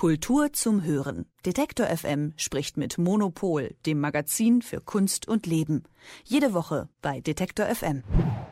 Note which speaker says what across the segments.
Speaker 1: Kultur zum Hören. Detektor FM spricht mit Monopol, dem Magazin für Kunst und Leben. Jede Woche bei Detektor FM.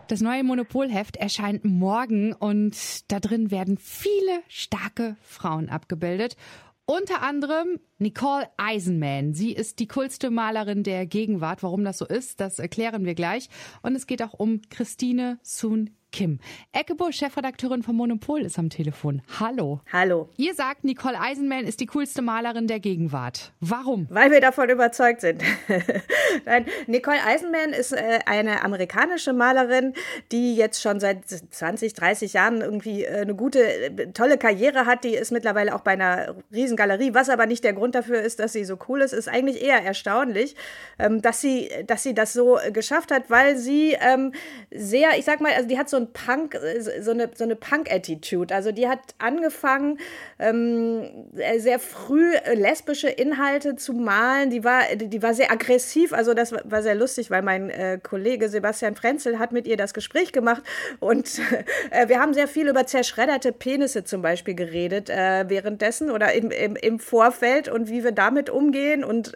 Speaker 2: Das neue Monopolheft erscheint morgen und da drin werden viele starke Frauen abgebildet. Unter anderem Nicole Eisenman. Sie ist die coolste Malerin der Gegenwart. Warum das so ist, das erklären wir gleich. Und es geht auch um Christine Soon Kim. Eckebo, Chefredakteurin von Monopol, ist am Telefon. Hallo.
Speaker 3: Hallo.
Speaker 2: Ihr sagt, Nicole Eisenman ist die coolste Malerin der Gegenwart. Warum?
Speaker 3: Weil wir davon überzeugt sind. Nein, Nicole Eisenman ist äh, eine amerikanische Malerin, die jetzt schon seit 20, 30 Jahren irgendwie äh, eine gute, äh, tolle Karriere hat. Die ist mittlerweile auch bei einer Riesengalerie. Was aber nicht der Grund dafür ist, dass sie so cool ist, ist eigentlich eher erstaunlich, ähm, dass, sie, dass sie das so geschafft hat, weil sie ähm, sehr, ich sag mal, also die hat so ein Punk, äh, so eine, so eine Punk-Attitude. Also die hat angefangen, ähm, äh, sehr früh äh, lesbische Inhalte zu malen. Die war, die war sehr aggressiv. Also das war sehr lustig, weil mein äh, Kollege Sebastian Frenzel hat mit ihr das Gespräch gemacht und äh, wir haben sehr viel über zerschredderte Penisse zum Beispiel geredet äh, währenddessen oder im, im, im, Vorfeld und wie wir damit umgehen und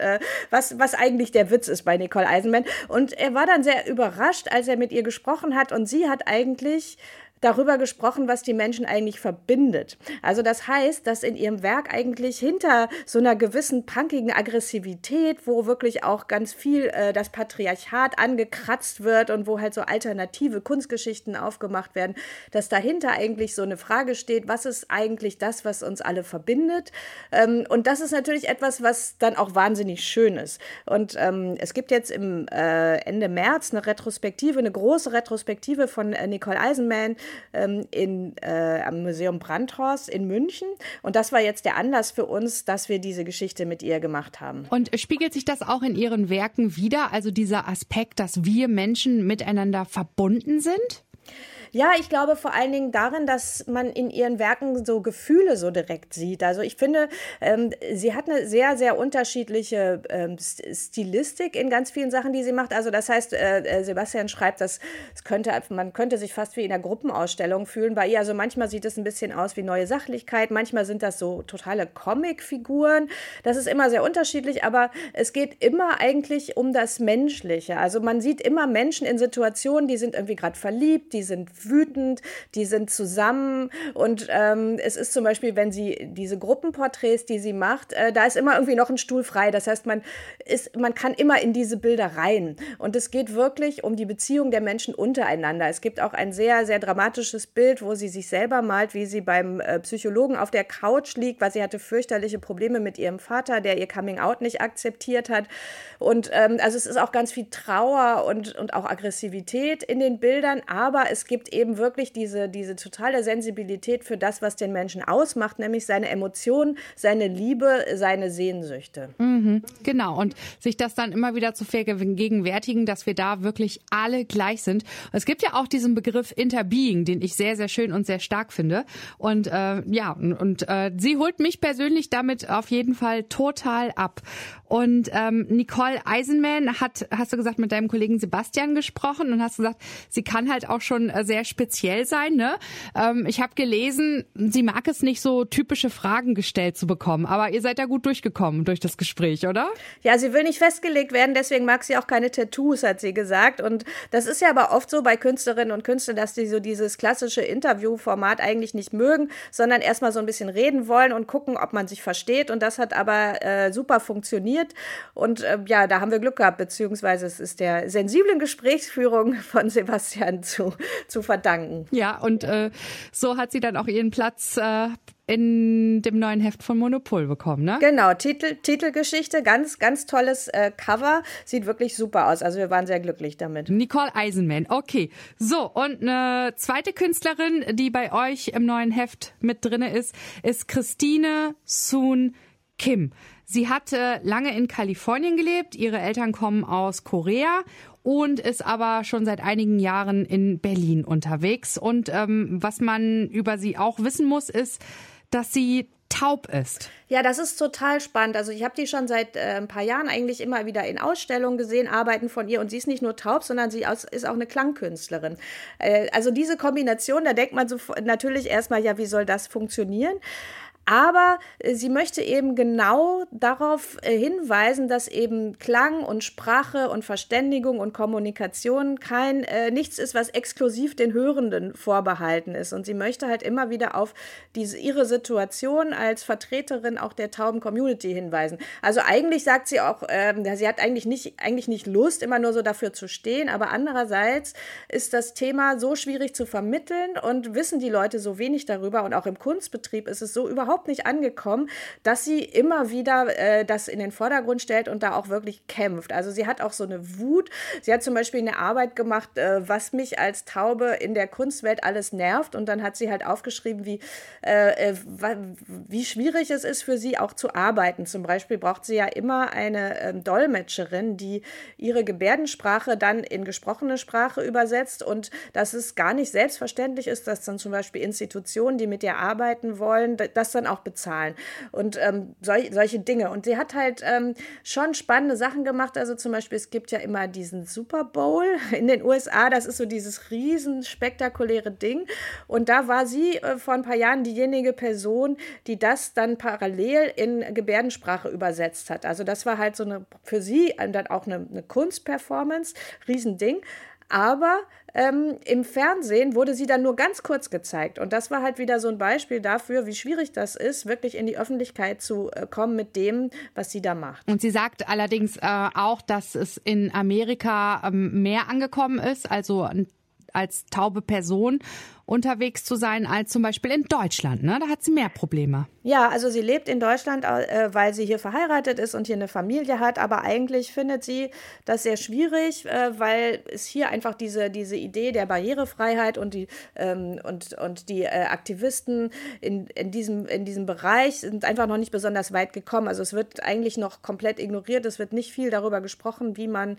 Speaker 3: was, was eigentlich der Witz ist bei Nicole Eisenman. Und er war dann sehr überrascht, als er mit ihr gesprochen hat und sie hat eigentlich eigentlich darüber gesprochen, was die Menschen eigentlich verbindet. Also das heißt, dass in ihrem Werk eigentlich hinter so einer gewissen punkigen Aggressivität, wo wirklich auch ganz viel äh, das Patriarchat angekratzt wird und wo halt so alternative Kunstgeschichten aufgemacht werden, dass dahinter eigentlich so eine Frage steht, was ist eigentlich das, was uns alle verbindet? Ähm, und das ist natürlich etwas, was dann auch wahnsinnig schön ist. Und ähm, es gibt jetzt im äh, Ende März eine Retrospektive, eine große Retrospektive von äh, Nicole Eisenman, ähm, in, äh, am Museum Brandhorst in München. Und das war jetzt der Anlass für uns, dass wir diese Geschichte mit ihr gemacht haben.
Speaker 2: Und spiegelt sich das auch in Ihren Werken wieder? Also dieser Aspekt, dass wir Menschen miteinander verbunden sind?
Speaker 3: Ja, ich glaube vor allen Dingen darin, dass man in ihren Werken so Gefühle so direkt sieht. Also ich finde, ähm, sie hat eine sehr, sehr unterschiedliche ähm, Stilistik in ganz vielen Sachen, die sie macht. Also das heißt, äh, äh, Sebastian schreibt, dass es könnte, man könnte sich fast wie in einer Gruppenausstellung fühlen bei ihr. Also manchmal sieht es ein bisschen aus wie neue Sachlichkeit, manchmal sind das so totale Comicfiguren. Das ist immer sehr unterschiedlich, aber es geht immer eigentlich um das Menschliche. Also man sieht immer Menschen in Situationen, die sind irgendwie gerade verliebt, die sind wütend, die sind zusammen und ähm, es ist zum Beispiel, wenn sie diese Gruppenporträts, die sie macht, äh, da ist immer irgendwie noch ein Stuhl frei. Das heißt, man ist, man kann immer in diese Bilder rein und es geht wirklich um die Beziehung der Menschen untereinander. Es gibt auch ein sehr, sehr dramatisches Bild, wo sie sich selber malt, wie sie beim äh, Psychologen auf der Couch liegt, weil sie hatte fürchterliche Probleme mit ihrem Vater, der ihr Coming Out nicht akzeptiert hat. Und ähm, also es ist auch ganz viel Trauer und, und auch Aggressivität in den Bildern, aber es gibt eben wirklich diese, diese totale Sensibilität für das, was den Menschen ausmacht, nämlich seine Emotionen, seine Liebe, seine Sehnsüchte.
Speaker 2: Mhm, genau. Und sich das dann immer wieder zu vergegenwärtigen, dass wir da wirklich alle gleich sind. Es gibt ja auch diesen Begriff Interbeing, den ich sehr, sehr schön und sehr stark finde. Und äh, ja, und, äh, sie holt mich persönlich damit auf jeden Fall total ab. Und ähm, Nicole Eisenman hat, hast du gesagt, mit deinem Kollegen Sebastian gesprochen und hast gesagt, sie kann halt auch schon äh, sehr speziell sein. Ne? Ähm, ich habe gelesen, sie mag es nicht so typische Fragen gestellt zu bekommen, aber ihr seid da gut durchgekommen durch das Gespräch, oder?
Speaker 3: Ja, sie will nicht festgelegt werden, deswegen mag sie auch keine Tattoos, hat sie gesagt. Und das ist ja aber oft so bei Künstlerinnen und Künstlern, dass die so dieses klassische Interviewformat eigentlich nicht mögen, sondern erstmal so ein bisschen reden wollen und gucken, ob man sich versteht. Und das hat aber äh, super funktioniert. Und äh, ja, da haben wir Glück gehabt, beziehungsweise es ist der sensiblen Gesprächsführung von Sebastian zu, zu verdanken.
Speaker 2: Ja, und äh, so hat sie dann auch ihren Platz äh, in dem neuen Heft von Monopol bekommen, ne?
Speaker 3: Genau, Titel, Titelgeschichte, ganz, ganz tolles äh, Cover. Sieht wirklich super aus. Also wir waren sehr glücklich damit.
Speaker 2: Nicole Eisenman, okay. So, und eine zweite Künstlerin, die bei euch im neuen Heft mit drinne ist, ist Christine Soon Kim. Sie hat äh, lange in Kalifornien gelebt. Ihre Eltern kommen aus Korea und ist aber schon seit einigen Jahren in Berlin unterwegs. Und ähm, was man über sie auch wissen muss, ist, dass sie taub ist.
Speaker 3: Ja, das ist total spannend. Also ich habe die schon seit äh, ein paar Jahren eigentlich immer wieder in Ausstellungen gesehen, Arbeiten von ihr. Und sie ist nicht nur taub, sondern sie ist auch eine Klangkünstlerin. Äh, also diese Kombination, da denkt man so natürlich erstmal, ja, wie soll das funktionieren? Aber äh, sie möchte eben genau darauf äh, hinweisen, dass eben Klang und Sprache und Verständigung und Kommunikation kein äh, nichts ist, was exklusiv den Hörenden vorbehalten ist. Und sie möchte halt immer wieder auf diese, ihre Situation als Vertreterin auch der tauben Community hinweisen. Also eigentlich sagt sie auch, äh, sie hat eigentlich nicht, eigentlich nicht Lust, immer nur so dafür zu stehen, aber andererseits ist das Thema so schwierig zu vermitteln und wissen die Leute so wenig darüber und auch im Kunstbetrieb ist es so überhaupt nicht angekommen, dass sie immer wieder äh, das in den Vordergrund stellt und da auch wirklich kämpft. Also sie hat auch so eine Wut. Sie hat zum Beispiel eine Arbeit gemacht, äh, was mich als Taube in der Kunstwelt alles nervt und dann hat sie halt aufgeschrieben, wie, äh, äh wie schwierig es ist für sie auch zu arbeiten. Zum Beispiel braucht sie ja immer eine ähm, Dolmetscherin, die ihre Gebärdensprache dann in gesprochene Sprache übersetzt und dass es gar nicht selbstverständlich ist, dass dann zum Beispiel Institutionen, die mit ihr arbeiten wollen, das dann auch bezahlen und ähm, sol solche Dinge. Und sie hat halt ähm, schon spannende Sachen gemacht. Also zum Beispiel, es gibt ja immer diesen Super Bowl in den USA. Das ist so dieses riesen spektakuläre Ding. Und da war sie äh, vor ein paar Jahren diejenige Person, die das dann parallel in Gebärdensprache übersetzt hat. Also das war halt so eine für sie dann auch eine, eine Kunstperformance, Riesending. Aber ähm, im Fernsehen wurde sie dann nur ganz kurz gezeigt. Und das war halt wieder so ein Beispiel dafür, wie schwierig das ist, wirklich in die Öffentlichkeit zu äh, kommen mit dem, was sie da macht.
Speaker 2: Und sie sagt allerdings äh, auch, dass es in Amerika ähm, mehr angekommen ist, also als taube Person unterwegs zu sein als zum Beispiel in Deutschland. Ne? Da hat sie mehr Probleme.
Speaker 3: Ja, also sie lebt in Deutschland, äh, weil sie hier verheiratet ist und hier eine Familie hat. Aber eigentlich findet sie das sehr schwierig, äh, weil es hier einfach diese, diese Idee der Barrierefreiheit und die, ähm, und, und die äh, Aktivisten in, in, diesem, in diesem Bereich sind einfach noch nicht besonders weit gekommen. Also es wird eigentlich noch komplett ignoriert. Es wird nicht viel darüber gesprochen, wie man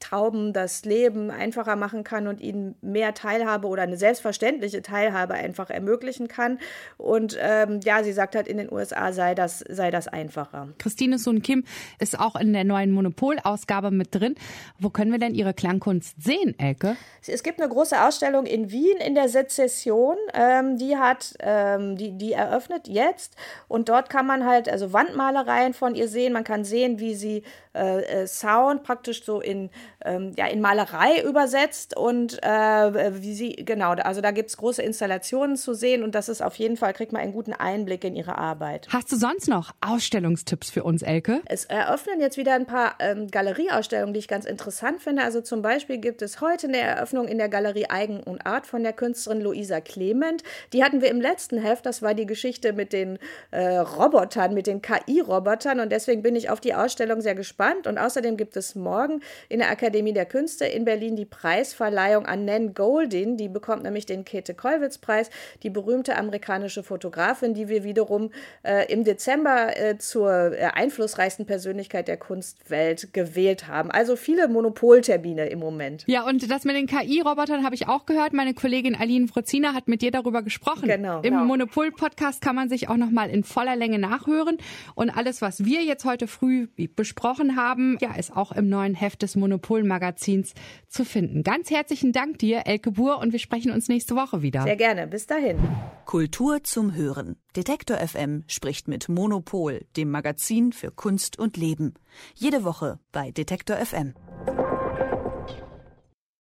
Speaker 3: Tauben das Leben einfacher machen kann und ihnen mehr Teilhabe oder eine selbstverständliche Teilhabe einfach ermöglichen kann. Und ähm, ja, sie sagt halt, in den USA sei das, sei das einfacher.
Speaker 2: Christine Sun Kim ist auch in der neuen Monopol-Ausgabe mit drin. Wo können wir denn ihre Klangkunst sehen, Elke?
Speaker 3: Es gibt eine große Ausstellung in Wien in der Sezession. Ähm, die hat, ähm, die, die eröffnet jetzt. Und dort kann man halt, also Wandmalereien von ihr sehen. Man kann sehen, wie sie äh, äh, Sound praktisch so in, ähm, ja, in Malerei übersetzt und äh, wie sie, genau, also da gibt es große Installationen zu sehen und das ist auf jeden Fall, kriegt man einen guten Einblick in ihre Arbeit.
Speaker 2: Hast du sonst noch Ausstellungstipps für uns, Elke?
Speaker 3: Es eröffnen jetzt wieder ein paar ähm, Galerieausstellungen, die ich ganz interessant finde. Also zum Beispiel gibt es heute eine Eröffnung in der Galerie Eigen und Art von der Künstlerin Luisa Clement. Die hatten wir im letzten Heft, das war die Geschichte mit den äh, Robotern, mit den KI-Robotern und deswegen bin ich auf die Ausstellung sehr gespannt gespannt. Und außerdem gibt es morgen in der Akademie der Künste in Berlin die Preisverleihung an Nan Goldin. Die bekommt nämlich den Käthe-Kollwitz-Preis, die berühmte amerikanische Fotografin, die wir wiederum äh, im Dezember äh, zur äh, einflussreichsten Persönlichkeit der Kunstwelt gewählt haben. Also viele Monopoltermine im Moment.
Speaker 2: Ja, und das mit den KI-Robotern habe ich auch gehört. Meine Kollegin Aline Frozina hat mit dir darüber gesprochen. Genau. Im genau. Monopol-Podcast kann man sich auch noch mal in voller Länge nachhören. Und alles, was wir jetzt heute früh besprochen haben, ja, ist auch im neuen Heft des Monopol-Magazins zu finden. Ganz herzlichen Dank dir, Elke Buhr, und wir sprechen uns nächste Woche wieder.
Speaker 3: Sehr gerne. Bis dahin.
Speaker 1: Kultur zum Hören. Detektor FM spricht mit Monopol, dem Magazin für Kunst und Leben. Jede Woche bei Detektor FM.